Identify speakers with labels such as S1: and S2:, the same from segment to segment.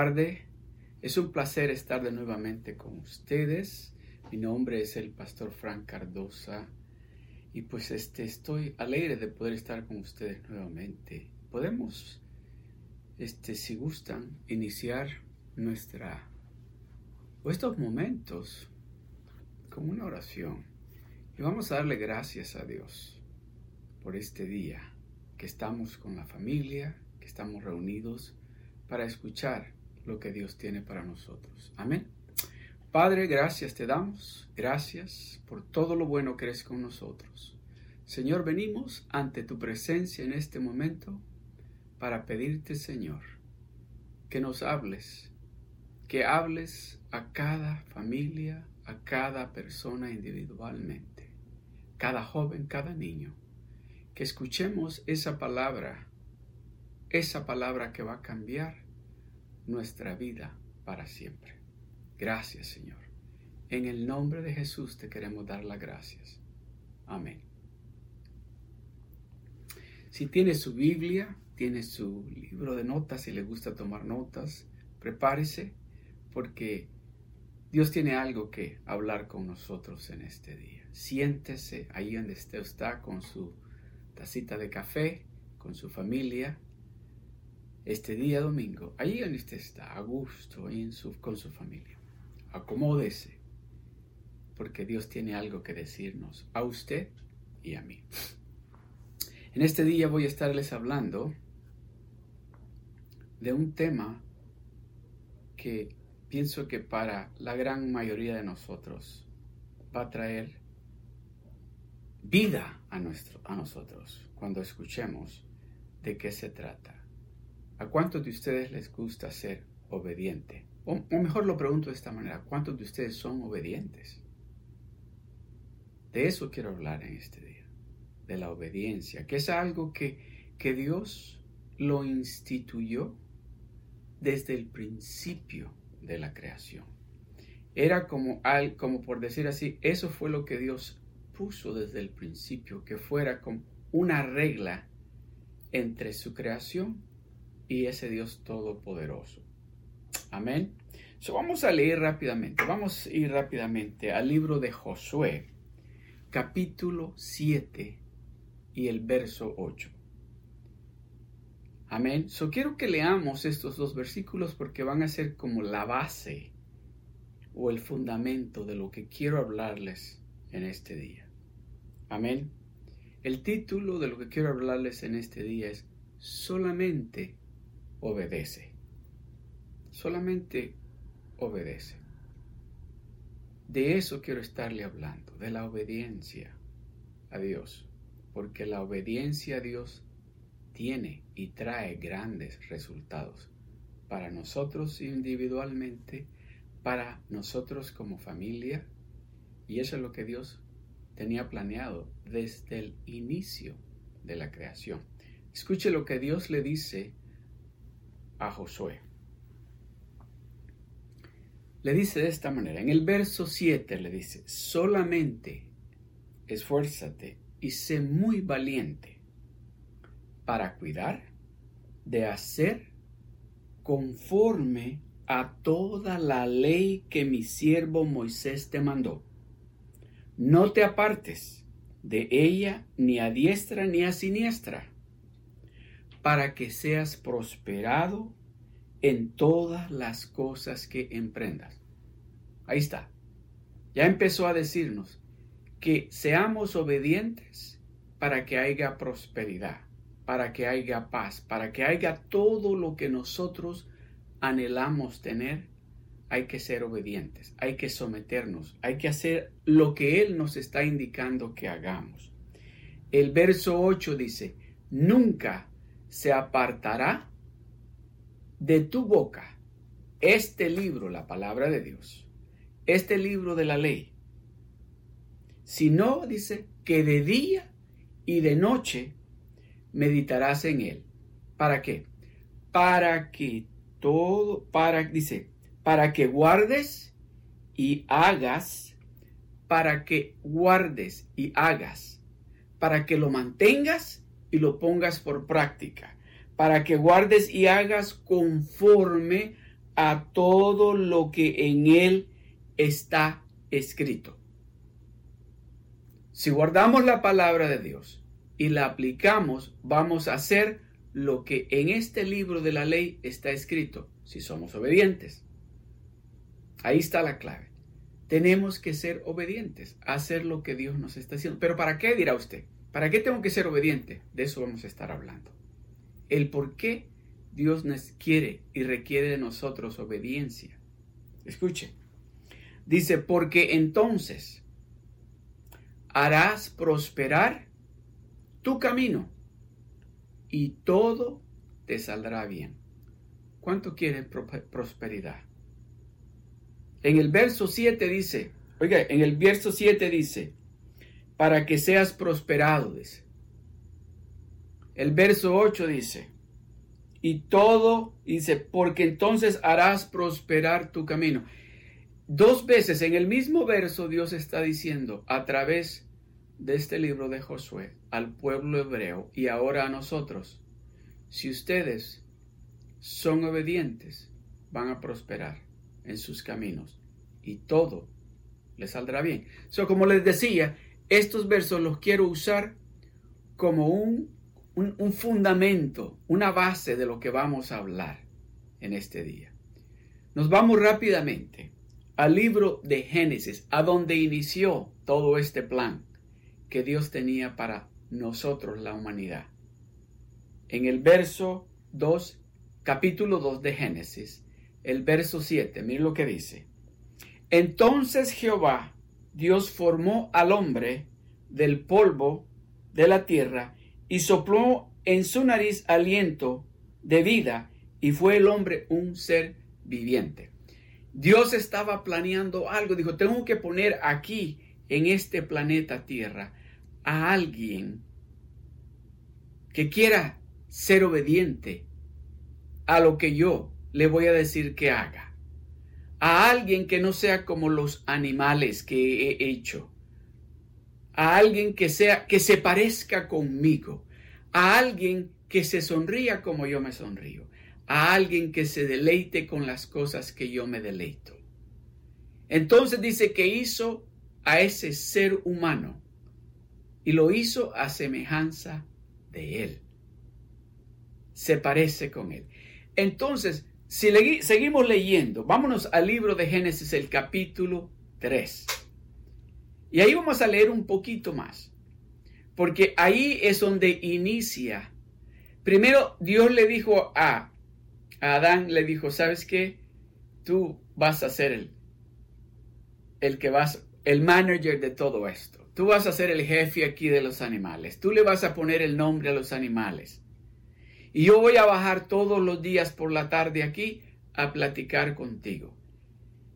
S1: Guarde. Es un placer estar de nuevamente con ustedes. Mi nombre es el pastor Frank Cardosa y pues este estoy alegre de poder estar con ustedes nuevamente. Podemos este si gustan iniciar nuestra o estos momentos con una oración y vamos a darle gracias a Dios por este día que estamos con la familia, que estamos reunidos para escuchar lo que Dios tiene para nosotros. Amén. Padre, gracias te damos, gracias por todo lo bueno que eres con nosotros. Señor, venimos ante tu presencia en este momento para pedirte, Señor, que nos hables, que hables a cada familia, a cada persona individualmente, cada joven, cada niño que escuchemos esa palabra, esa palabra que va a cambiar nuestra vida para siempre. Gracias, Señor. En el nombre de Jesús te queremos dar las gracias. Amén. Si tiene su Biblia, tiene su libro de notas, si le gusta tomar notas, prepárese porque Dios tiene algo que hablar con nosotros en este día. Siéntese ahí donde usted está con su tacita de café con su familia este día domingo, ahí donde usted está, a gusto, con su familia. Acomódese, porque Dios tiene algo que decirnos a usted y a mí. En este día voy a estarles hablando de un tema que pienso que para la gran mayoría de nosotros va a traer vida a, nuestro, a nosotros cuando escuchemos de qué se trata. ¿A cuántos de ustedes les gusta ser obediente? O, mejor lo pregunto de esta manera, ¿cuántos de ustedes son obedientes? De eso quiero hablar en este día, de la obediencia, que es algo que, que Dios lo instituyó desde el principio de la creación. Era como, como por decir así, eso fue lo que Dios puso desde el principio que fuera como una regla entre su creación y ese Dios todopoderoso. Amén. So, vamos a leer rápidamente, vamos a ir rápidamente al libro de Josué, capítulo 7 y el verso 8. Amén. So, quiero que leamos estos dos versículos porque van a ser como la base o el fundamento de lo que quiero hablarles en este día. Amén. El título de lo que quiero hablarles en este día es solamente obedece. Solamente obedece. De eso quiero estarle hablando, de la obediencia a Dios, porque la obediencia a Dios tiene y trae grandes resultados para nosotros individualmente, para nosotros como familia, y eso es lo que Dios tenía planeado desde el inicio de la creación. Escuche lo que Dios le dice a Josué. Le dice de esta manera, en el verso 7 le dice, solamente esfuérzate y sé muy valiente para cuidar de hacer conforme a toda la ley que mi siervo Moisés te mandó no te apartes de ella ni a diestra ni a siniestra, para que seas prosperado en todas las cosas que emprendas. Ahí está. Ya empezó a decirnos que seamos obedientes para que haya prosperidad, para que haya paz, para que haya todo lo que nosotros anhelamos tener hay que ser obedientes, hay que someternos, hay que hacer lo que Él nos está indicando que hagamos. El verso 8 dice, nunca se apartará de tu boca este libro, la palabra de Dios, este libro de la ley, sino, dice, que de día y de noche meditarás en él. ¿Para qué? Para que todo, para, dice, para que guardes y hagas, para que guardes y hagas, para que lo mantengas y lo pongas por práctica, para que guardes y hagas conforme a todo lo que en él está escrito. Si guardamos la palabra de Dios y la aplicamos, vamos a hacer lo que en este libro de la ley está escrito, si somos obedientes. Ahí está la clave. Tenemos que ser obedientes, hacer lo que Dios nos está haciendo. Pero ¿para qué dirá usted? ¿Para qué tengo que ser obediente? De eso vamos a estar hablando. El por qué Dios nos quiere y requiere de nosotros obediencia. Escuche. Dice, porque entonces harás prosperar tu camino y todo te saldrá bien. ¿Cuánto quiere prosperidad? En el verso 7 dice, oiga, en el verso 7 dice, para que seas prosperado, dice. El verso 8 dice, y todo, dice, porque entonces harás prosperar tu camino. Dos veces en el mismo verso Dios está diciendo a través de este libro de Josué al pueblo hebreo y ahora a nosotros, si ustedes son obedientes, van a prosperar en sus caminos y todo les saldrá bien. So, como les decía, estos versos los quiero usar como un, un, un fundamento, una base de lo que vamos a hablar en este día. Nos vamos rápidamente al libro de Génesis, a donde inició todo este plan que Dios tenía para nosotros, la humanidad. En el verso 2, capítulo 2 de Génesis, el verso 7, miren lo que dice. Entonces Jehová, Dios formó al hombre del polvo de la tierra y sopló en su nariz aliento de vida y fue el hombre un ser viviente. Dios estaba planeando algo, dijo, tengo que poner aquí en este planeta Tierra a alguien que quiera ser obediente a lo que yo le voy a decir que haga. A alguien que no sea como los animales que he hecho. A alguien que sea que se parezca conmigo. A alguien que se sonría como yo me sonrío. A alguien que se deleite con las cosas que yo me deleito. Entonces dice que hizo a ese ser humano y lo hizo a semejanza de Él. Se parece con Él. Entonces, si seguimos leyendo, vámonos al libro de Génesis, el capítulo 3. Y ahí vamos a leer un poquito más, porque ahí es donde inicia. Primero Dios le dijo a, a Adán, le dijo, ¿sabes qué? Tú vas a ser el, el que vas, el manager de todo esto. Tú vas a ser el jefe aquí de los animales. Tú le vas a poner el nombre a los animales. Y yo voy a bajar todos los días por la tarde aquí a platicar contigo.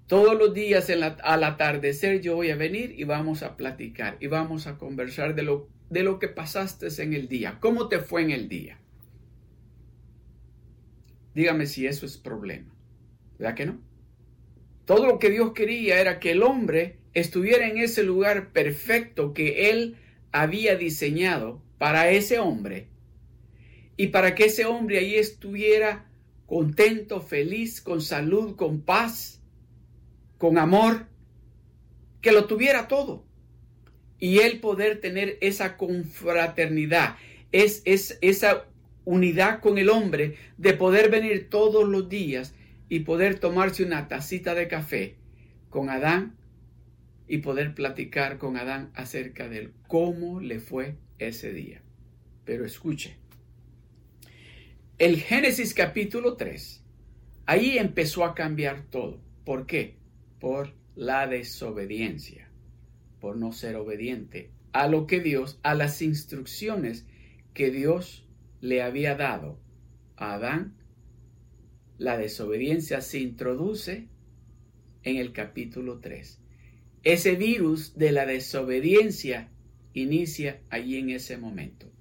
S1: Todos los días al atardecer yo voy a venir y vamos a platicar y vamos a conversar de lo, de lo que pasaste en el día. ¿Cómo te fue en el día? Dígame si eso es problema. ¿Verdad que no? Todo lo que Dios quería era que el hombre estuviera en ese lugar perfecto que Él había diseñado para ese hombre y para que ese hombre ahí estuviera contento, feliz, con salud, con paz, con amor, que lo tuviera todo. Y él poder tener esa confraternidad, es, es esa unidad con el hombre de poder venir todos los días y poder tomarse una tacita de café con Adán y poder platicar con Adán acerca de cómo le fue ese día. Pero escuche, el Génesis capítulo 3, ahí empezó a cambiar todo. ¿Por qué? Por la desobediencia, por no ser obediente a lo que Dios, a las instrucciones que Dios le había dado a Adán. La desobediencia se introduce en el capítulo 3. Ese virus de la desobediencia inicia allí en ese momento.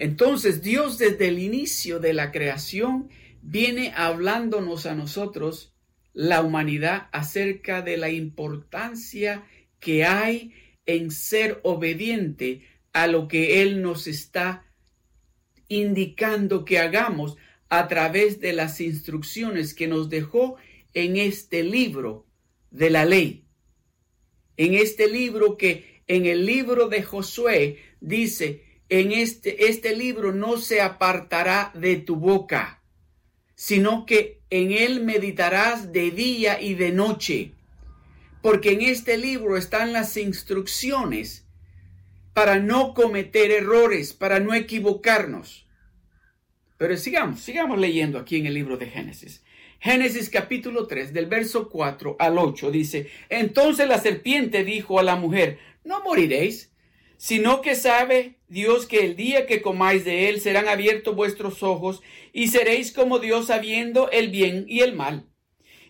S1: Entonces Dios desde el inicio de la creación viene hablándonos a nosotros, la humanidad, acerca de la importancia que hay en ser obediente a lo que Él nos está indicando que hagamos a través de las instrucciones que nos dejó en este libro de la ley. En este libro que en el libro de Josué dice, en este, este libro no se apartará de tu boca, sino que en él meditarás de día y de noche, porque en este libro están las instrucciones para no cometer errores, para no equivocarnos. Pero sigamos, sigamos leyendo aquí en el libro de Génesis. Génesis capítulo 3, del verso 4 al 8, dice, Entonces la serpiente dijo a la mujer, No moriréis, sino que sabe Dios que el día que comáis de él serán abiertos vuestros ojos y seréis como Dios sabiendo el bien y el mal.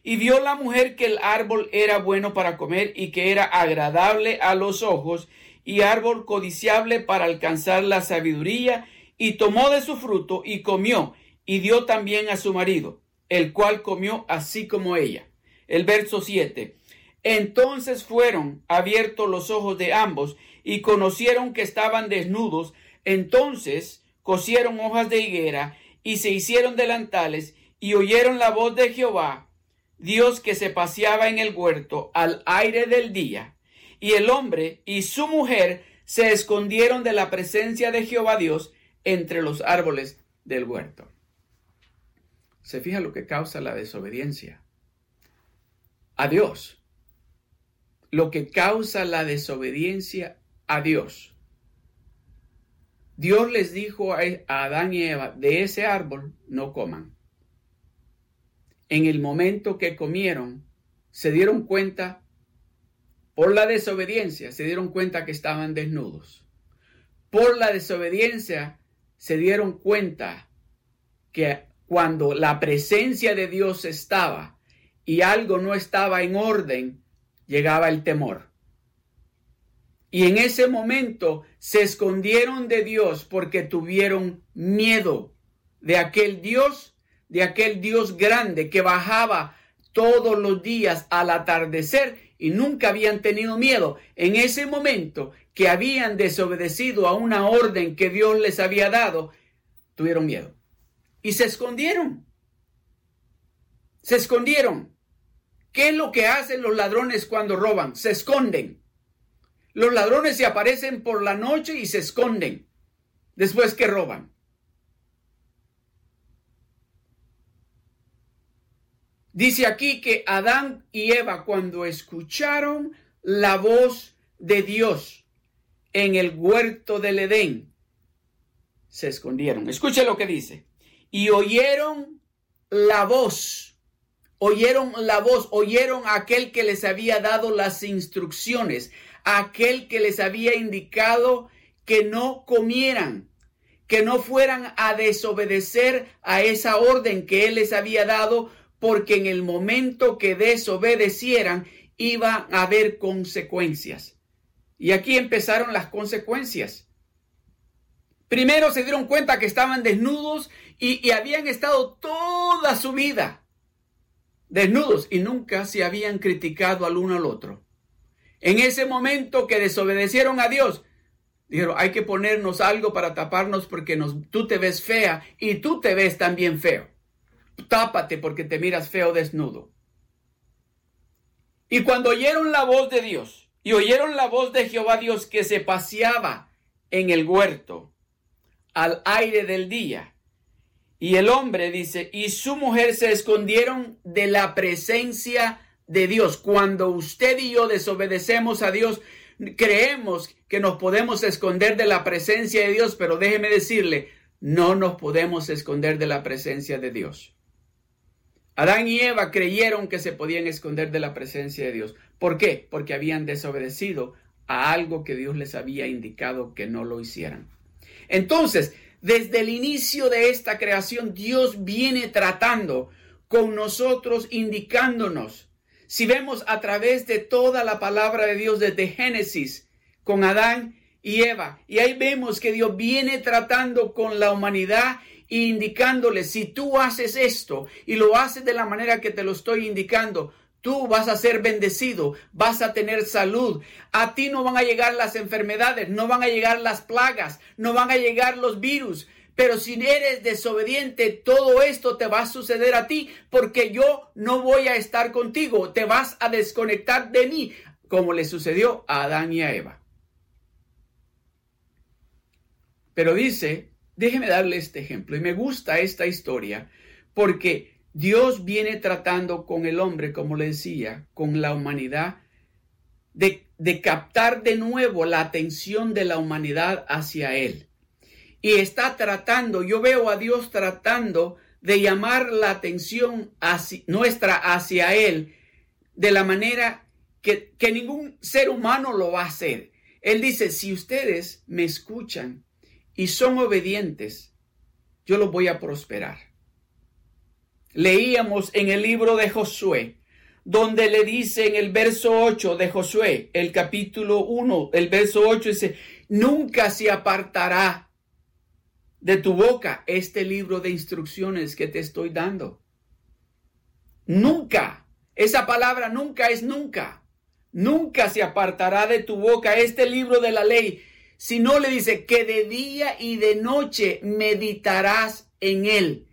S1: Y vio la mujer que el árbol era bueno para comer y que era agradable a los ojos y árbol codiciable para alcanzar la sabiduría y tomó de su fruto y comió, y dio también a su marido, el cual comió así como ella. El verso 7. Entonces fueron abiertos los ojos de ambos, y conocieron que estaban desnudos. Entonces cosieron hojas de higuera, y se hicieron delantales, y oyeron la voz de Jehová, Dios que se paseaba en el huerto al aire del día. Y el hombre y su mujer se escondieron de la presencia de Jehová Dios entre los árboles del huerto. Se fija lo que causa la desobediencia. A Dios. Lo que causa la desobediencia Dios. Dios les dijo a Adán y Eva, de ese árbol no coman. En el momento que comieron, se dieron cuenta, por la desobediencia, se dieron cuenta que estaban desnudos. Por la desobediencia, se dieron cuenta que cuando la presencia de Dios estaba y algo no estaba en orden, llegaba el temor. Y en ese momento se escondieron de Dios porque tuvieron miedo de aquel Dios, de aquel Dios grande que bajaba todos los días al atardecer y nunca habían tenido miedo. En ese momento que habían desobedecido a una orden que Dios les había dado, tuvieron miedo. Y se escondieron. Se escondieron. ¿Qué es lo que hacen los ladrones cuando roban? Se esconden. Los ladrones se aparecen por la noche y se esconden después que roban. Dice aquí que Adán y Eva cuando escucharon la voz de Dios, en el huerto del Edén, se escondieron. Escuche lo que dice. Y oyeron la voz, oyeron la voz, oyeron aquel que les había dado las instrucciones, aquel que les había indicado que no comieran, que no fueran a desobedecer a esa orden que él les había dado, porque en el momento que desobedecieran iba a haber consecuencias. Y aquí empezaron las consecuencias. Primero se dieron cuenta que estaban desnudos y, habían estado toda su vida desnudos y nunca se habían criticado al uno al otro. En ese momento que desobedecieron a Dios, dijeron, hay que ponernos algo para taparnos porque nos, tú te ves fea y tú te ves también feo. Tápate porque te miras feo desnudo. Y cuando oyeron la voz de Dios, y oyeron la voz de Jehová Dios que se paseaba en el huerto al aire del día. Y el hombre dice, y su mujer se escondieron de la presencia de Dios. Cuando usted y yo desobedecemos a Dios, creemos que nos podemos esconder de la presencia de Dios, pero déjeme decirle, no nos podemos esconder de la presencia de Dios. Adán y Eva creyeron que se podían esconder de la presencia de Dios. ¿Por qué? Porque habían desobedecido a algo que Dios les había indicado que no lo hicieran. Entonces, desde el inicio de esta creación, Dios viene tratando con nosotros, indicándonos. Si vemos a través de toda la palabra de Dios desde Génesis, con Adán y Eva, y ahí vemos que Dios viene tratando con la humanidad indicándole, si tú haces esto y lo haces de la manera que te lo estoy indicando, tú vas a ser bendecido, vas a tener salud. A ti no van a llegar las enfermedades, no van a llegar las plagas, no van a llegar los virus, pero si eres desobediente, todo esto te va a suceder a ti, porque yo no voy a estar contigo, te vas a desconectar de mí, como le sucedió a Adán y a Eva. Pero dice, déjeme darle este ejemplo, y me gusta esta historia, porque Dios viene tratando con el hombre, como le decía, con la humanidad, de, de captar de nuevo la atención de la humanidad hacia Él y está tratando, yo veo a Dios tratando de llamar la atención nuestra hacia Él de la manera que, que ningún ser humano lo va a hacer. Él dice, si ustedes me escuchan y son obedientes, yo los voy a prosperar. Leíamos en el libro de Josué, donde le dice en el verso 8 de Josué, el capítulo 1, el verso 8 dice, nunca se apartará de tu boca este libro de instrucciones que te estoy dando. Nunca, esa palabra nunca es nunca. Nunca se apartará de tu boca este libro de la ley, si no le dice que de día y de noche meditarás en él.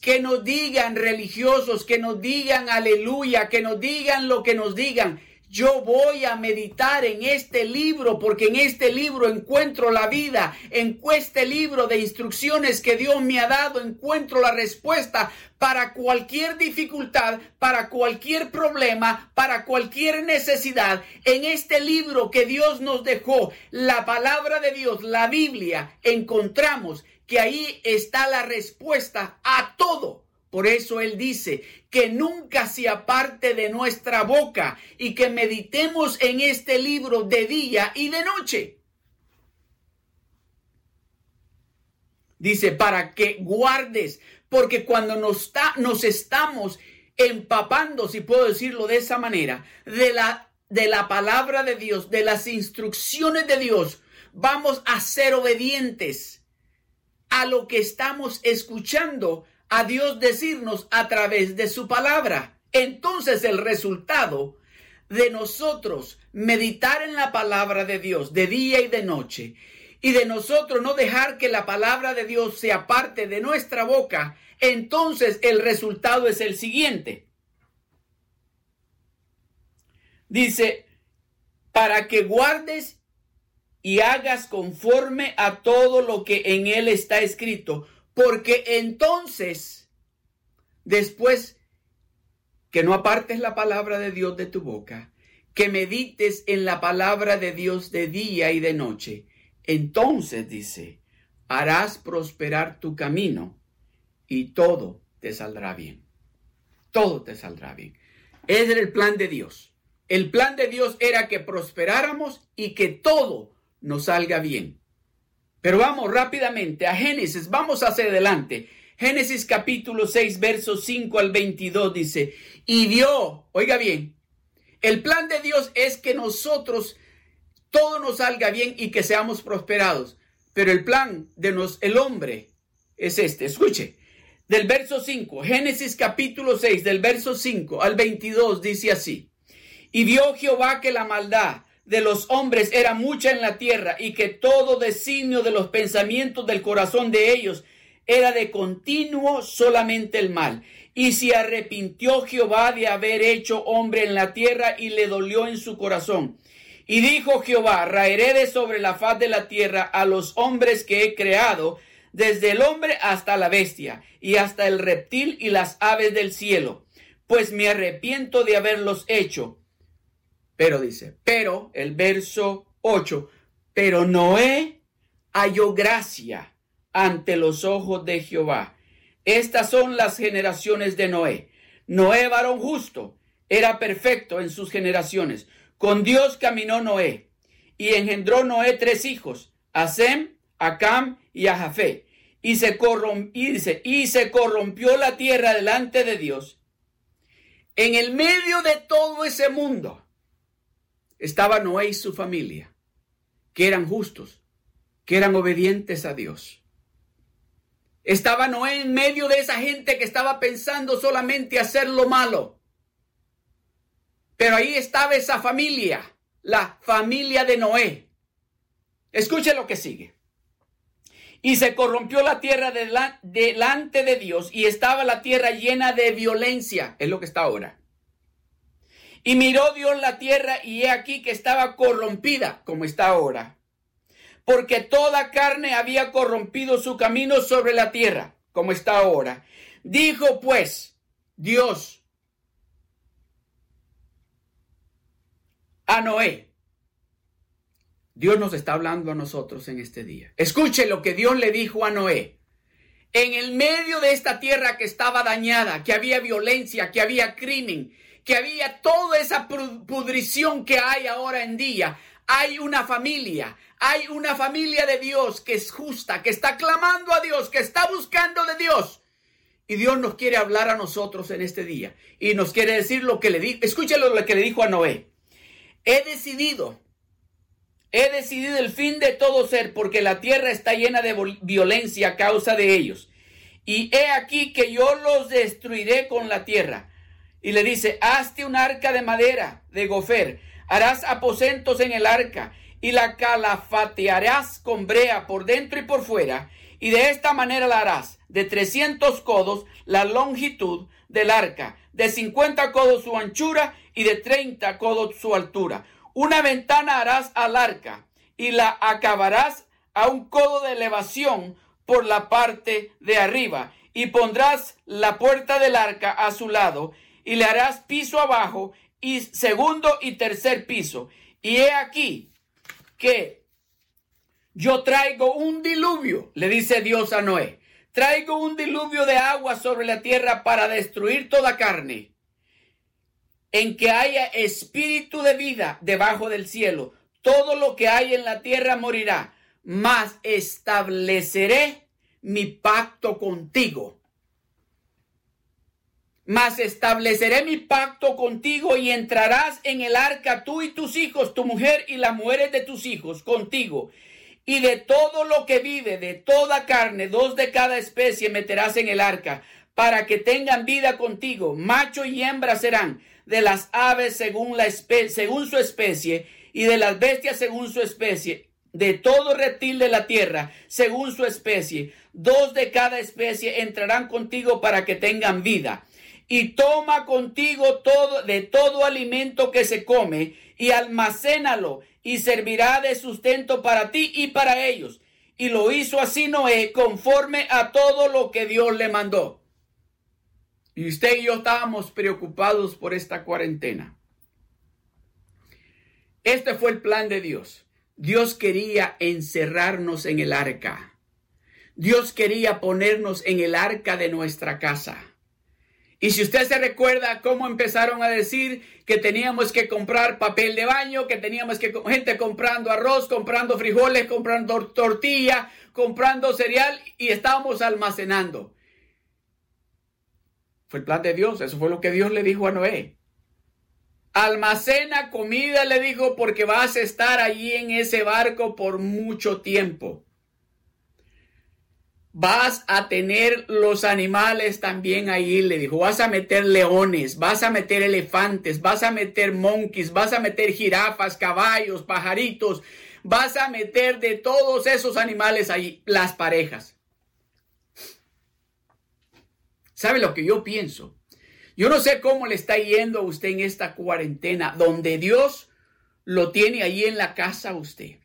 S1: Que nos digan religiosos, que nos digan aleluya, que nos digan lo que nos digan. Yo voy a meditar en este libro porque en este libro encuentro la vida, en este libro de instrucciones que Dios me ha dado, encuentro la respuesta para cualquier dificultad, para cualquier problema, para cualquier necesidad. En este libro que Dios nos dejó, la palabra de Dios, la Biblia, encontramos que ahí está la respuesta a todo por eso Él dice que nunca se aparte de nuestra boca y que meditemos en este libro de día y de noche. Dice, para que guardes, porque cuando nos, nos estamos empapando, si puedo decirlo de esa manera, de la, de la palabra de Dios, de las instrucciones de Dios, vamos a ser obedientes a lo que estamos escuchando a Dios decirnos a través de su palabra. Entonces el resultado de nosotros meditar en la palabra de Dios de día y de noche y de nosotros no dejar que la palabra de Dios sea parte de nuestra boca, entonces el resultado es el siguiente. Dice, para que guardes y hagas conforme a todo lo que en él está escrito, porque entonces, después que no apartes la palabra de Dios de tu boca, que medites en la palabra de Dios de día y de noche, entonces dice, harás prosperar tu camino y todo te saldrá bien. Todo te saldrá bien. Ese era el plan de Dios. El plan de Dios era que prosperáramos y que todo nos salga bien. Pero vamos rápidamente a Génesis, vamos hacia adelante. Génesis capítulo 6, versos 5 al 22 dice, y vio, oiga bien, el plan de Dios es que nosotros todo nos salga bien y que seamos prosperados. Pero el plan de nos, el hombre es este. Escuche, del verso 5, Génesis capítulo 6, del verso 5 al 22 dice así. Y vio Jehová que la maldad de los hombres era mucha en la tierra y que todo designio de los pensamientos del corazón de ellos era de continuo solamente el mal. Y se arrepintió Jehová de haber hecho hombre en la tierra y le dolió en su corazón. Y dijo Jehová, raeré de sobre la faz de la tierra a los hombres que he creado, desde el hombre hasta la bestia, y hasta el reptil y las aves del cielo, pues me arrepiento de haberlos hecho pero dice, pero el verso 8, pero Noé halló gracia ante los ojos de Jehová. Estas son las generaciones de Noé. Noé, varón justo, era perfecto en sus generaciones. Con Dios caminó Noé y engendró Noé tres hijos, a Sem, a Cam y a Jafé. Y se, corrompió, y se corrompió la tierra delante de Dios. En el medio de todo ese mundo, estaba Noé y su familia, que eran justos, que eran obedientes a Dios. Estaba Noé en medio de esa gente que estaba pensando solamente hacer lo malo. Pero ahí estaba esa familia, la familia de Noé. Escuche lo que sigue. Y se corrompió la tierra delante de Dios y estaba la tierra llena de violencia. Es lo que está ahora. Y miró Dios la tierra y he aquí que estaba corrompida como está ahora. Porque toda carne había corrompido su camino sobre la tierra como está ahora. Dijo pues Dios a Noé, Dios nos está hablando a nosotros en este día. Escuche lo que Dios le dijo a Noé. En el medio de esta tierra que estaba dañada, que había violencia, que había crimen, que había toda esa pudrición que hay ahora en día, hay una familia, hay una familia de Dios que es justa, que está clamando a Dios, que está buscando de Dios. Y Dios nos quiere hablar a nosotros en este día. Y nos quiere decir lo que le dijo. Escúchelo lo que le dijo a Noé. He decidido He decidido el fin de todo ser porque la tierra está llena de violencia a causa de ellos. Y he aquí que yo los destruiré con la tierra. Y le dice, hazte un arca de madera de gofer, harás aposentos en el arca y la calafatearás con brea por dentro y por fuera. Y de esta manera la harás de 300 codos la longitud del arca, de 50 codos su anchura y de 30 codos su altura una ventana harás al arca y la acabarás a un codo de elevación por la parte de arriba y pondrás la puerta del arca a su lado y le harás piso abajo y segundo y tercer piso. Y he aquí que yo traigo un diluvio, le dice Dios a Noé. Traigo un diluvio de agua sobre la tierra para destruir toda carne en que haya espíritu de vida debajo del cielo. Todo lo que hay en la tierra morirá, mas estableceré mi pacto contigo. Mas estableceré mi pacto contigo y entrarás en el arca tú y tus hijos, tu mujer y las mujeres de tus hijos contigo. Y de todo lo que vive, de toda carne, dos de cada especie meterás en el arca, para que tengan vida contigo. Macho y hembra serán de las aves según, según su especie y de las bestias según su especie, de todo reptil de la tierra según su especie. Dos de cada especie entrarán contigo para que tengan vida. Y toma contigo todo de todo alimento que se come y almacénalo y servirá de sustento para ti y para ellos. Y lo hizo así Noé conforme a todo lo que Dios le mandó. Y usted y yo estábamos preocupados por esta cuarentena. Este fue el plan de Dios. Dios quería encerrarnos en el arca. Dios quería ponernos en el arca de nuestra casa. Y si usted se recuerda cómo empezaron a decir que teníamos que comprar papel de baño, que teníamos que gente comprando arroz, comprando frijoles, comprando tortilla, comprando cereal y estábamos almacenando. Fue el plan de Dios. Eso fue lo que Dios le dijo a Noé. Almacena comida, le dijo, porque vas a estar allí en ese barco por mucho tiempo. Vas a tener los animales también ahí, le dijo. Vas a meter leones, vas a meter elefantes, vas a meter monkeys, vas a meter jirafas, caballos, pajaritos. Vas a meter de todos esos animales ahí, las parejas. ¿Sabe lo que yo pienso? Yo no sé cómo le está yendo a usted en esta cuarentena, donde Dios lo tiene ahí en la casa a usted.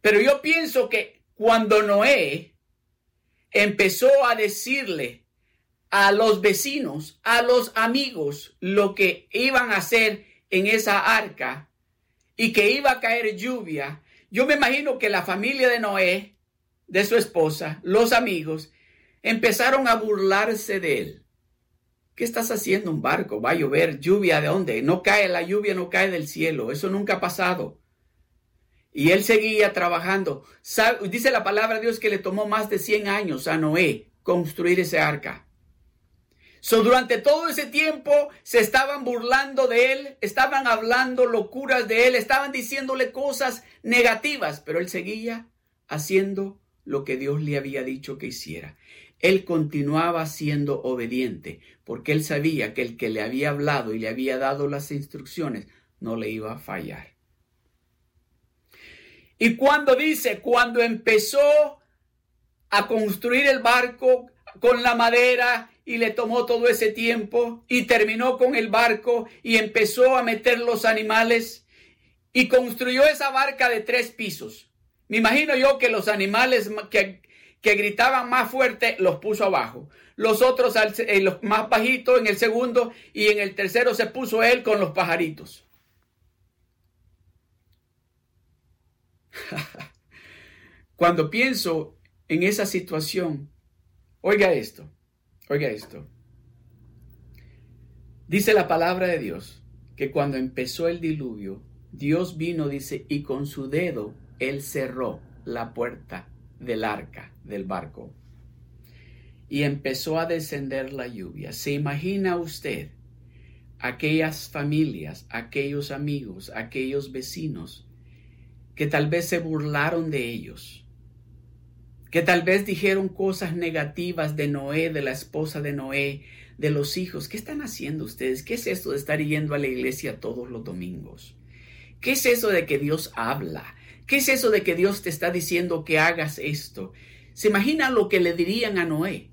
S1: Pero yo pienso que cuando Noé empezó a decirle a los vecinos, a los amigos, lo que iban a hacer en esa arca y que iba a caer lluvia, yo me imagino que la familia de Noé, de su esposa, los amigos, empezaron a burlarse de él. ¿Qué estás haciendo un barco? Va a llover, lluvia de dónde? No cae, la lluvia no cae del cielo, eso nunca ha pasado. Y él seguía trabajando. Dice la palabra de Dios que le tomó más de 100 años a Noé construir ese arca. So, durante todo ese tiempo se estaban burlando de él, estaban hablando locuras de él, estaban diciéndole cosas negativas, pero él seguía haciendo lo que Dios le había dicho que hiciera él continuaba siendo obediente, porque él sabía que el que le había hablado y le había dado las instrucciones no le iba a fallar. Y cuando dice, cuando empezó a construir el barco con la madera y le tomó todo ese tiempo y terminó con el barco y empezó a meter los animales y construyó esa barca de tres pisos. Me imagino yo que los animales que, que gritaban más fuerte los puso abajo. Los otros, eh, los más bajitos en el segundo y en el tercero se puso él con los pajaritos. Cuando pienso en esa situación, oiga esto, oiga esto. Dice la palabra de Dios que cuando empezó el diluvio, Dios vino, dice, y con su dedo él cerró la puerta del arca del barco y empezó a descender la lluvia. ¿Se imagina usted aquellas familias, aquellos amigos, aquellos vecinos que tal vez se burlaron de ellos, que tal vez dijeron cosas negativas de Noé, de la esposa de Noé, de los hijos. ¿Qué están haciendo ustedes? ¿Qué es esto de estar yendo a la iglesia todos los domingos? ¿Qué es eso de que Dios habla? ¿Qué es eso de que Dios te está diciendo que hagas esto? ¿Se imagina lo que le dirían a Noé?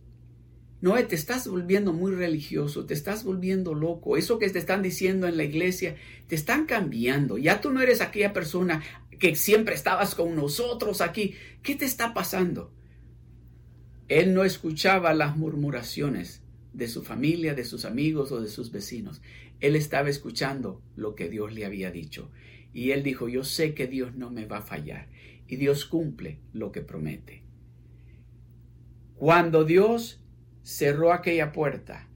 S1: Noé, te estás volviendo muy religioso, te estás volviendo loco. Eso que te están diciendo en la iglesia, te están cambiando. Ya tú no eres aquella persona que siempre estabas con nosotros aquí. ¿Qué te está pasando? Él no escuchaba las murmuraciones de su familia, de sus amigos o de sus vecinos. Él estaba escuchando lo que Dios le había dicho. Y él dijo, yo sé que Dios no me va a fallar. Y Dios cumple lo que promete. Cuando Dios cerró aquella puerta,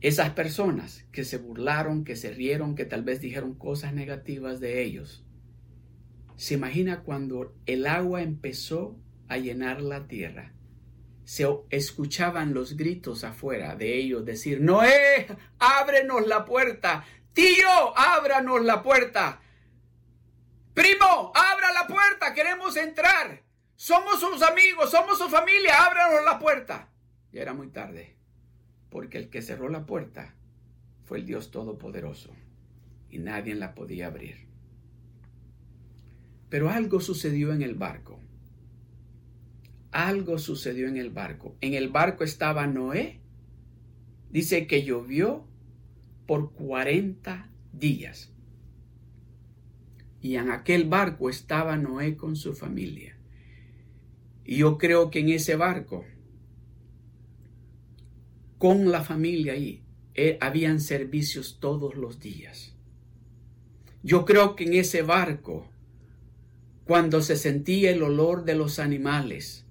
S1: esas personas que se burlaron, que se rieron, que tal vez dijeron cosas negativas de ellos, se imagina cuando el agua empezó a llenar la tierra. Se escuchaban los gritos afuera de ellos decir, Noé, ábrenos la puerta. Tío, ábranos la puerta. Primo, abra la puerta, queremos entrar. Somos sus amigos, somos su familia, ábranos la puerta. Ya era muy tarde, porque el que cerró la puerta fue el Dios Todopoderoso y nadie la podía abrir. Pero algo sucedió en el barco. Algo sucedió en el barco. En el barco estaba Noé. Dice que llovió por 40 días. Y en aquel barco estaba Noé con su familia. Y yo creo que en ese barco, con la familia ahí, eh, habían servicios todos los días. Yo creo que en ese barco, cuando se sentía el olor de los animales,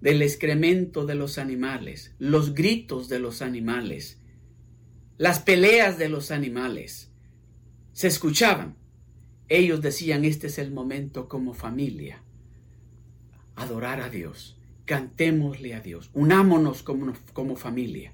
S1: del excremento de los animales, los gritos de los animales, las peleas de los animales, se escuchaban. Ellos decían, este es el momento como familia adorar a Dios, cantémosle a Dios, unámonos como, como familia.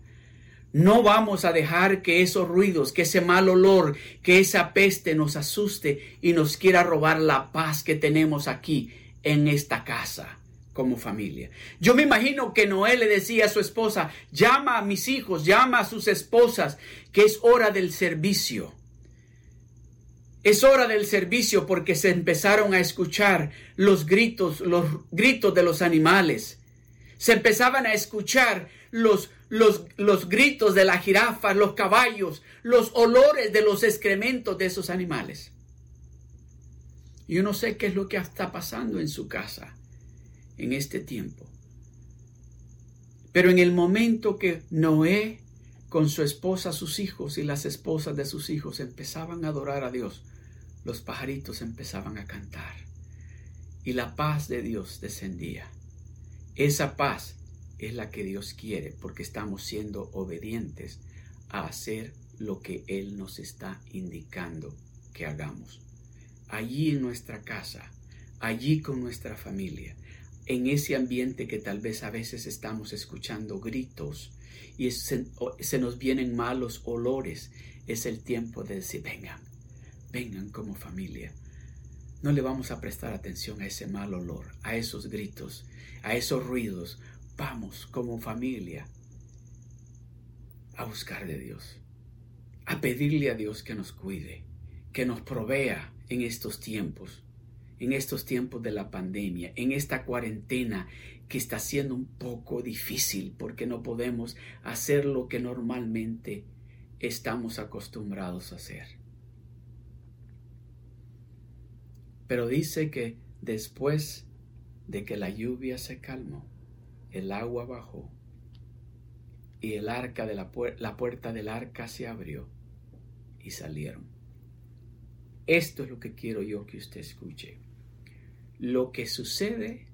S1: No vamos a dejar que esos ruidos, que ese mal olor, que esa peste nos asuste y nos quiera robar la paz que tenemos aquí en esta casa como familia. Yo me imagino que Noé le decía a su esposa, llama a mis hijos, llama a sus esposas, que es hora del servicio. Es hora del servicio porque se empezaron a escuchar los gritos, los gritos de los animales. Se empezaban a escuchar los, los, los gritos de la jirafa, los caballos, los olores de los excrementos de esos animales. Yo no sé qué es lo que está pasando en su casa en este tiempo. Pero en el momento que Noé con su esposa, sus hijos y las esposas de sus hijos empezaban a adorar a Dios, los pajaritos empezaban a cantar y la paz de Dios descendía. Esa paz es la que Dios quiere porque estamos siendo obedientes a hacer lo que Él nos está indicando que hagamos. Allí en nuestra casa, allí con nuestra familia, en ese ambiente que tal vez a veces estamos escuchando gritos y se, se nos vienen malos olores, es el tiempo de decir, vengan, vengan como familia. No le vamos a prestar atención a ese mal olor, a esos gritos, a esos ruidos. Vamos como familia a buscar de Dios, a pedirle a Dios que nos cuide, que nos provea en estos tiempos, en estos tiempos de la pandemia, en esta cuarentena que está siendo un poco difícil porque no podemos hacer lo que normalmente estamos acostumbrados a hacer. Pero dice que después de que la lluvia se calmó, el agua bajó y el arca de la, la puerta del arca se abrió y salieron. Esto es lo que quiero yo que usted escuche. Lo que sucede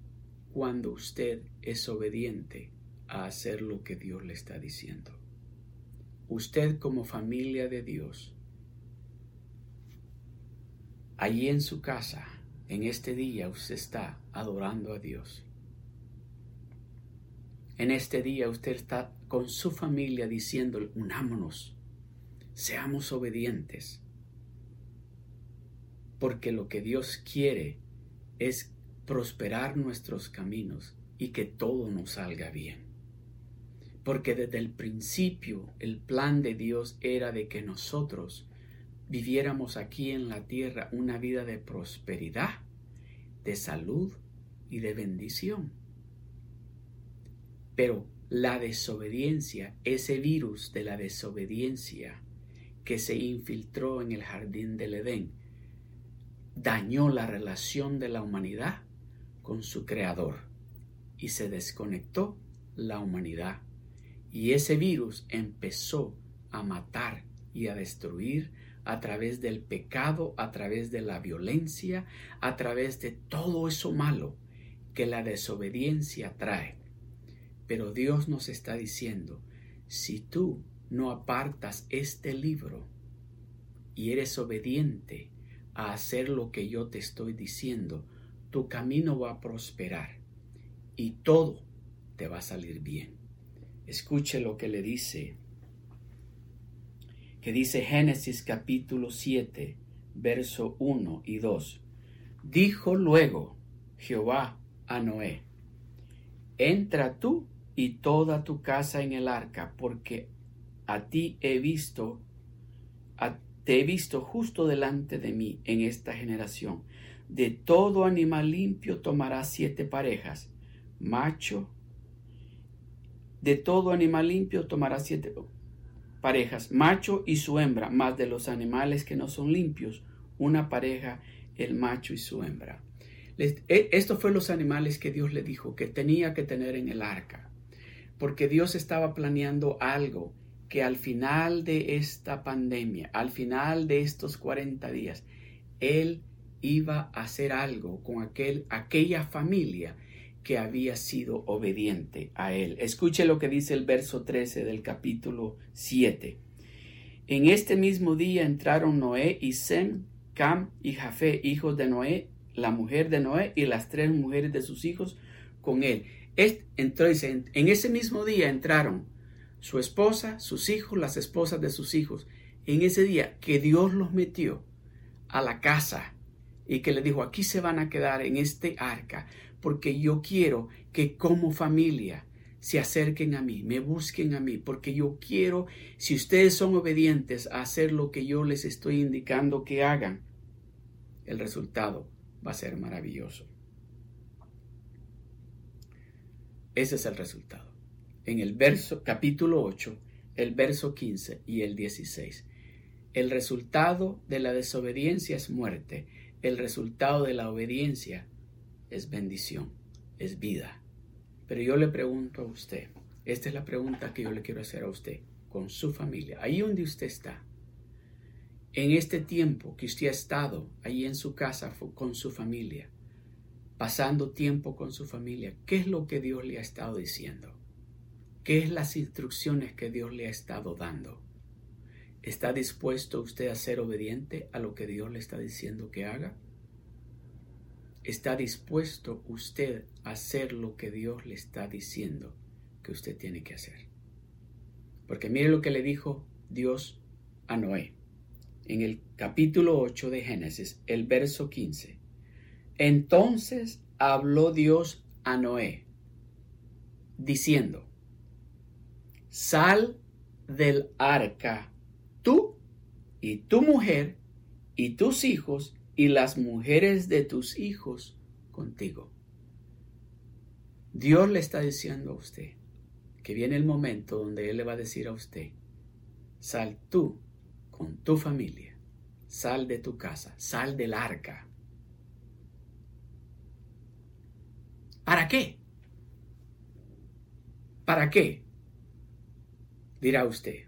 S1: cuando usted es obediente a hacer lo que Dios le está diciendo. Usted como familia de Dios, allí en su casa, en este día usted está adorando a Dios. En este día usted está con su familia diciendo, unámonos, seamos obedientes, porque lo que Dios quiere es prosperar nuestros caminos y que todo nos salga bien. Porque desde el principio el plan de Dios era de que nosotros viviéramos aquí en la tierra una vida de prosperidad, de salud y de bendición. Pero la desobediencia, ese virus de la desobediencia que se infiltró en el jardín del Edén, dañó la relación de la humanidad con su creador y se desconectó la humanidad. Y ese virus empezó a matar y a destruir a través del pecado, a través de la violencia, a través de todo eso malo que la desobediencia trae. Pero Dios nos está diciendo, si tú no apartas este libro y eres obediente a hacer lo que yo te estoy diciendo, tu camino va a prosperar y todo te va a salir bien. Escuche lo que le dice, que dice Génesis capítulo 7, verso 1 y 2. Dijo luego Jehová a Noé, entra tú y toda tu casa en el arca, porque a ti he visto, te he visto justo delante de mí en esta generación. De todo animal limpio tomarás siete parejas, macho. De todo animal limpio tomarás siete parejas, macho y su hembra, más de los animales que no son limpios, una pareja, el macho y su hembra. E, esto fue los animales que Dios le dijo que tenía que tener en el arca, porque Dios estaba planeando algo que al final de esta pandemia, al final de estos 40 días, Él iba a hacer algo con aquel, aquella familia que había sido obediente a Él. Escuche lo que dice el verso 13 del capítulo 7. En este mismo día entraron Noé y Sem, Cam y Jafé, hijos de Noé, la mujer de Noé y las tres mujeres de sus hijos con él. Entonces, en ese mismo día entraron su esposa, sus hijos, las esposas de sus hijos, en ese día que Dios los metió a la casa y que le dijo, aquí se van a quedar en este arca, porque yo quiero que como familia se acerquen a mí, me busquen a mí, porque yo quiero, si ustedes son obedientes a hacer lo que yo les estoy indicando que hagan, el resultado va a ser maravilloso. Ese es el resultado en el verso capítulo 8, el verso 15 y el 16. El resultado de la desobediencia es muerte. El resultado de la obediencia es bendición, es vida. Pero yo le pregunto a usted, esta es la pregunta que yo le quiero hacer a usted, con su familia, ahí donde usted está, en este tiempo que usted ha estado ahí en su casa con su familia, pasando tiempo con su familia, ¿qué es lo que Dios le ha estado diciendo? ¿Qué es las instrucciones que Dios le ha estado dando? ¿Está dispuesto usted a ser obediente a lo que Dios le está diciendo que haga? ¿Está dispuesto usted a hacer lo que Dios le está diciendo que usted tiene que hacer? Porque mire lo que le dijo Dios a Noé. En el capítulo 8 de Génesis, el verso 15. Entonces habló Dios a Noé, diciendo, sal del arca, tú y tu mujer y tus hijos y las mujeres de tus hijos contigo. Dios le está diciendo a usted que viene el momento donde Él le va a decir a usted, sal tú con tu familia, sal de tu casa, sal del arca. ¿Para qué? ¿Para qué? Dirá usted.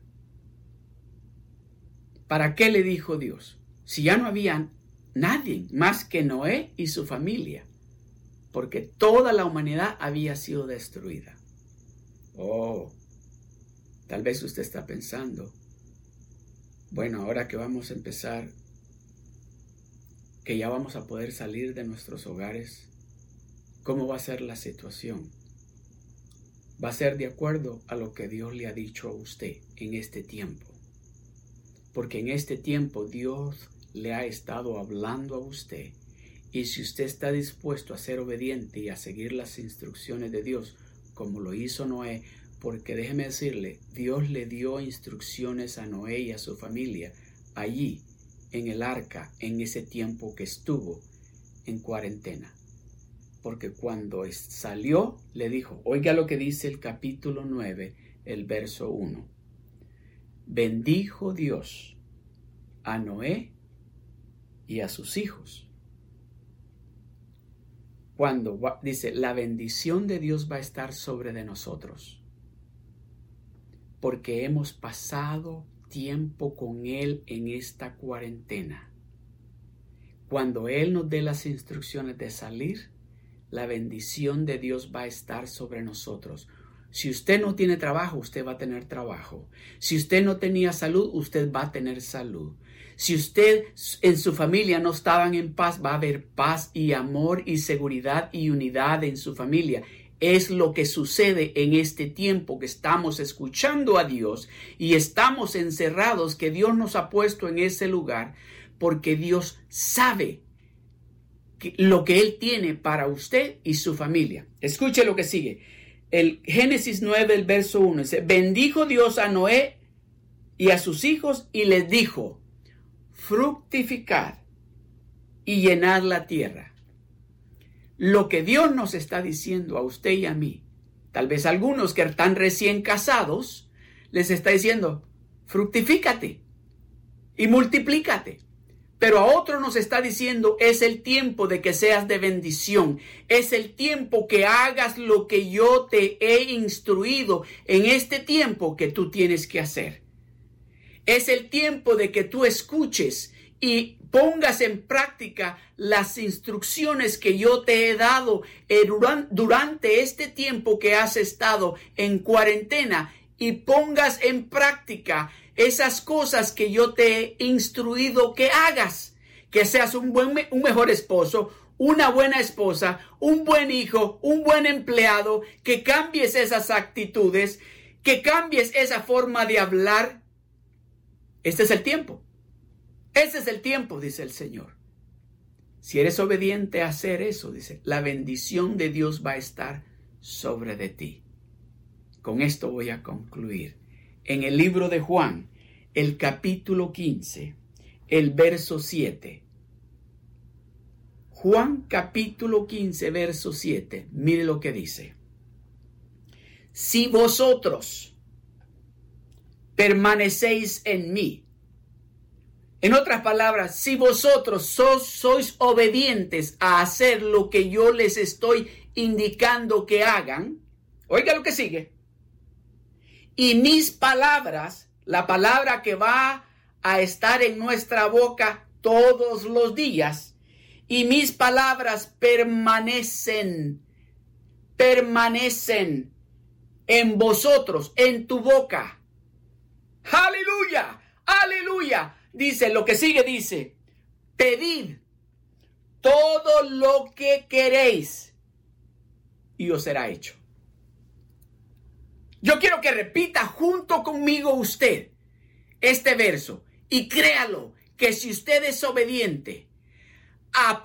S1: ¿Para qué le dijo Dios? Si ya no había nadie más que Noé y su familia, porque toda la humanidad había sido destruida. Oh, tal vez usted está pensando, bueno, ahora que vamos a empezar, que ya vamos a poder salir de nuestros hogares, ¿cómo va a ser la situación? Va a ser de acuerdo a lo que Dios le ha dicho a usted en este tiempo. Porque en este tiempo Dios le ha estado hablando a usted. Y si usted está dispuesto a ser obediente y a seguir las instrucciones de Dios, como lo hizo Noé, porque déjeme decirle, Dios le dio instrucciones a Noé y a su familia allí, en el arca, en ese tiempo que estuvo en cuarentena. Porque cuando salió, le dijo, oiga lo que dice el capítulo 9, el verso 1. Bendijo Dios a Noé y a sus hijos. Cuando dice, la bendición de Dios va a estar sobre de nosotros, porque hemos pasado tiempo con Él en esta cuarentena. Cuando Él nos dé las instrucciones de salir, la bendición de Dios va a estar sobre nosotros. Si usted no tiene trabajo, usted va a tener trabajo. Si usted no tenía salud, usted va a tener salud. Si usted en su familia no estaban en paz, va a haber paz y amor y seguridad y unidad en su familia. Es lo que sucede en este tiempo que estamos escuchando a Dios y estamos encerrados, que Dios nos ha puesto en ese lugar, porque Dios sabe lo que Él tiene para usted y su familia. Escuche lo que sigue. El Génesis 9, el verso 1 dice, bendijo Dios a Noé y a sus hijos y les dijo, fructificar y llenar la tierra. Lo que Dios nos está diciendo a usted y a mí, tal vez algunos que están recién casados, les está diciendo, fructifícate y multiplícate. Pero a otro nos está diciendo, es el tiempo de que seas de bendición. Es el tiempo que hagas lo que yo te he instruido en este tiempo que tú tienes que hacer. Es el tiempo de que tú escuches y pongas en práctica las instrucciones que yo te he dado durante este tiempo que has estado en cuarentena y pongas en práctica esas cosas que yo te he instruido que hagas. Que seas un, buen, un mejor esposo, una buena esposa, un buen hijo, un buen empleado, que cambies esas actitudes, que cambies esa forma de hablar, este es el tiempo. Ese es el tiempo, dice el Señor. Si eres obediente a hacer eso, dice, la bendición de Dios va a estar sobre de ti. Con esto voy a concluir. En el libro de Juan, el capítulo 15, el verso 7. Juan capítulo 15, verso 7. Mire lo que dice. Si vosotros permanecéis en mí. En otras palabras, si vosotros sois obedientes a hacer lo que yo les estoy indicando que hagan, oiga lo que sigue. Y mis palabras, la palabra que va a estar en nuestra boca todos los días, y mis palabras permanecen, permanecen en vosotros, en tu boca Aleluya, aleluya. Dice, lo que sigue dice, pedid todo lo que queréis y os será hecho. Yo quiero que repita junto conmigo usted este verso y créalo que si usted es obediente a,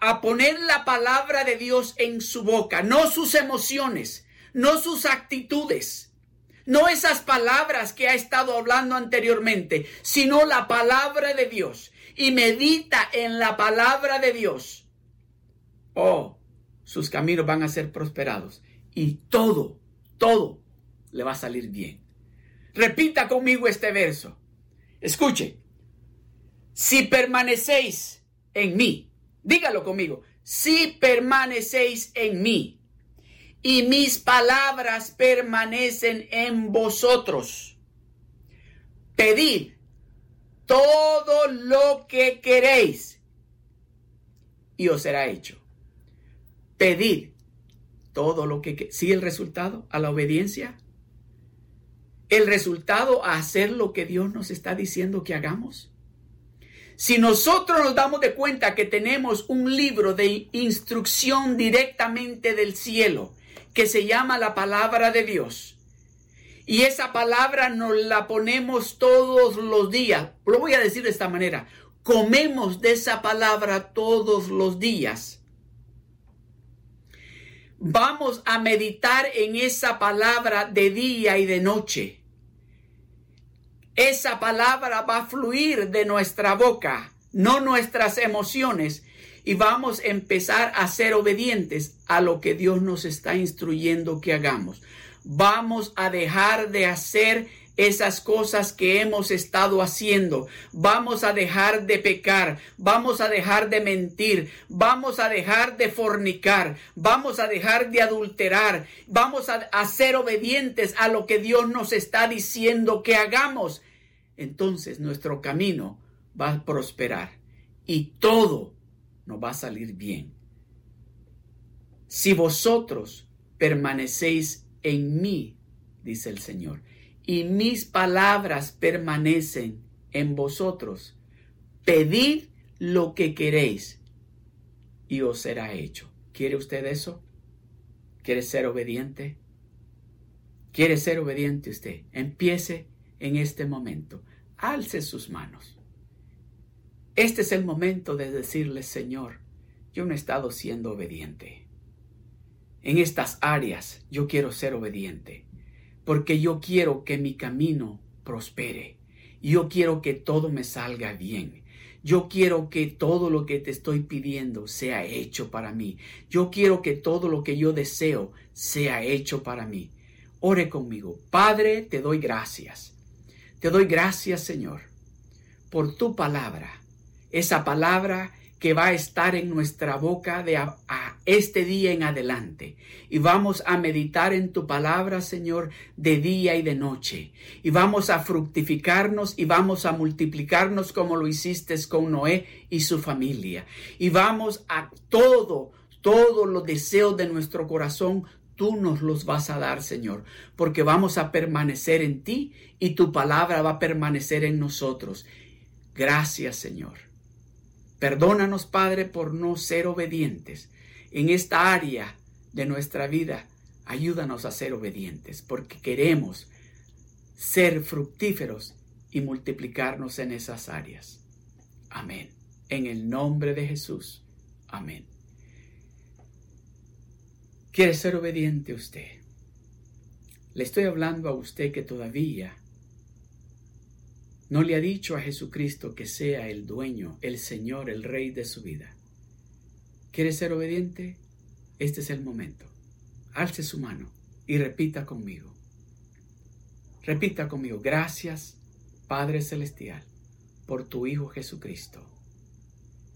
S1: a, poner la palabra de Dios en su boca, no sus emociones, no sus actitudes, no esas palabras que ha estado hablando anteriormente, sino la palabra de Dios. y medita en la palabra de Dios, oh, sus caminos van a ser prosperados y todo, todo le va a salir bien. Repita conmigo este verso. Escuche, si permanecéis en mí, dígalo conmigo, si permanecéis en mí y mis palabras permanecen en vosotros, pedid todo lo que queréis y os será hecho. Pedid todo lo que... ¿Sí el resultado a la obediencia? ¿El resultado a hacer lo que Dios nos está diciendo que hagamos? Si nosotros nos damos de cuenta que tenemos un libro de instrucción directamente del cielo, que se llama la palabra de Dios, y esa palabra nos la ponemos todos los días, lo voy a decir de esta manera, comemos de esa palabra todos los días. Vamos a meditar en esa palabra de día y de noche. Esa palabra va a fluir de nuestra boca, no nuestras emociones, y vamos a empezar a ser obedientes a lo que Dios nos está instruyendo que hagamos. Vamos a dejar de hacer esas cosas que hemos estado haciendo. Vamos a dejar de pecar, vamos a dejar de mentir, vamos a dejar de fornicar, vamos a dejar de adulterar, vamos a, ser obedientes a lo que Dios nos está diciendo que hagamos. Entonces nuestro camino va a prosperar y todo nos va a salir bien. Si vosotros permanecéis en mí, dice el Señor, y mis palabras permanecen en vosotros. Pedid lo que queréis y os será hecho. ¿Quiere usted eso? ¿Quiere ser obediente? ¿Quiere ser obediente usted? Empiece en este momento. Alce sus manos. Este es el momento de decirle, Señor, yo no he estado siendo obediente. En estas áreas yo quiero ser obediente porque yo quiero que mi camino prospere. Yo quiero que todo me salga bien. Yo quiero que todo lo que te estoy pidiendo sea hecho para mí. Yo quiero que todo lo que yo deseo sea hecho para mí. Ore conmigo. Padre, te doy gracias. Te doy gracias, Señor, por tu palabra. Esa palabra que va a estar en nuestra boca de a, este día en adelante. Y vamos a meditar en tu palabra, Señor, de día y de noche. Y vamos a fructificarnos y vamos a multiplicarnos como lo hiciste con Noé y su familia. Y vamos a todo, todos los deseos de nuestro corazón, tú nos los vas a dar, Señor, porque vamos a permanecer en ti y tu palabra va a permanecer en nosotros. Gracias, Señor. Perdónanos, Padre, por no ser obedientes en esta área de nuestra vida. Ayúdanos a ser obedientes porque queremos ser fructíferos y multiplicarnos en esas áreas. Amén. En el nombre de Jesús. Amén. ¿Quiere ser obediente usted? Le estoy hablando a usted que todavía no le ha dicho a Jesucristo que sea el dueño, el Señor, el Rey de su vida. ¿Quiere ser obediente? Este es el momento. Alce su mano y repita conmigo. Repita conmigo. Gracias, Padre Celestial, por tu Hijo Jesucristo.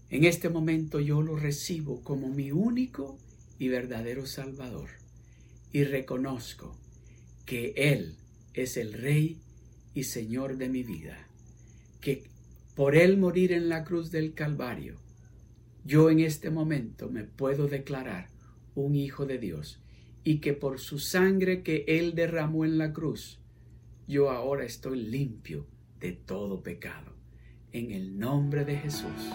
S1: En este momento yo lo recibo como mi único y verdadero Salvador y reconozco que Él es el Rey y Señor de mi vida, que por Él morir en la cruz del Calvario, yo en este momento me puedo declarar un hijo de Dios y que por su sangre que Él derramó en la cruz, yo ahora estoy limpio de todo pecado. En el nombre de Jesús.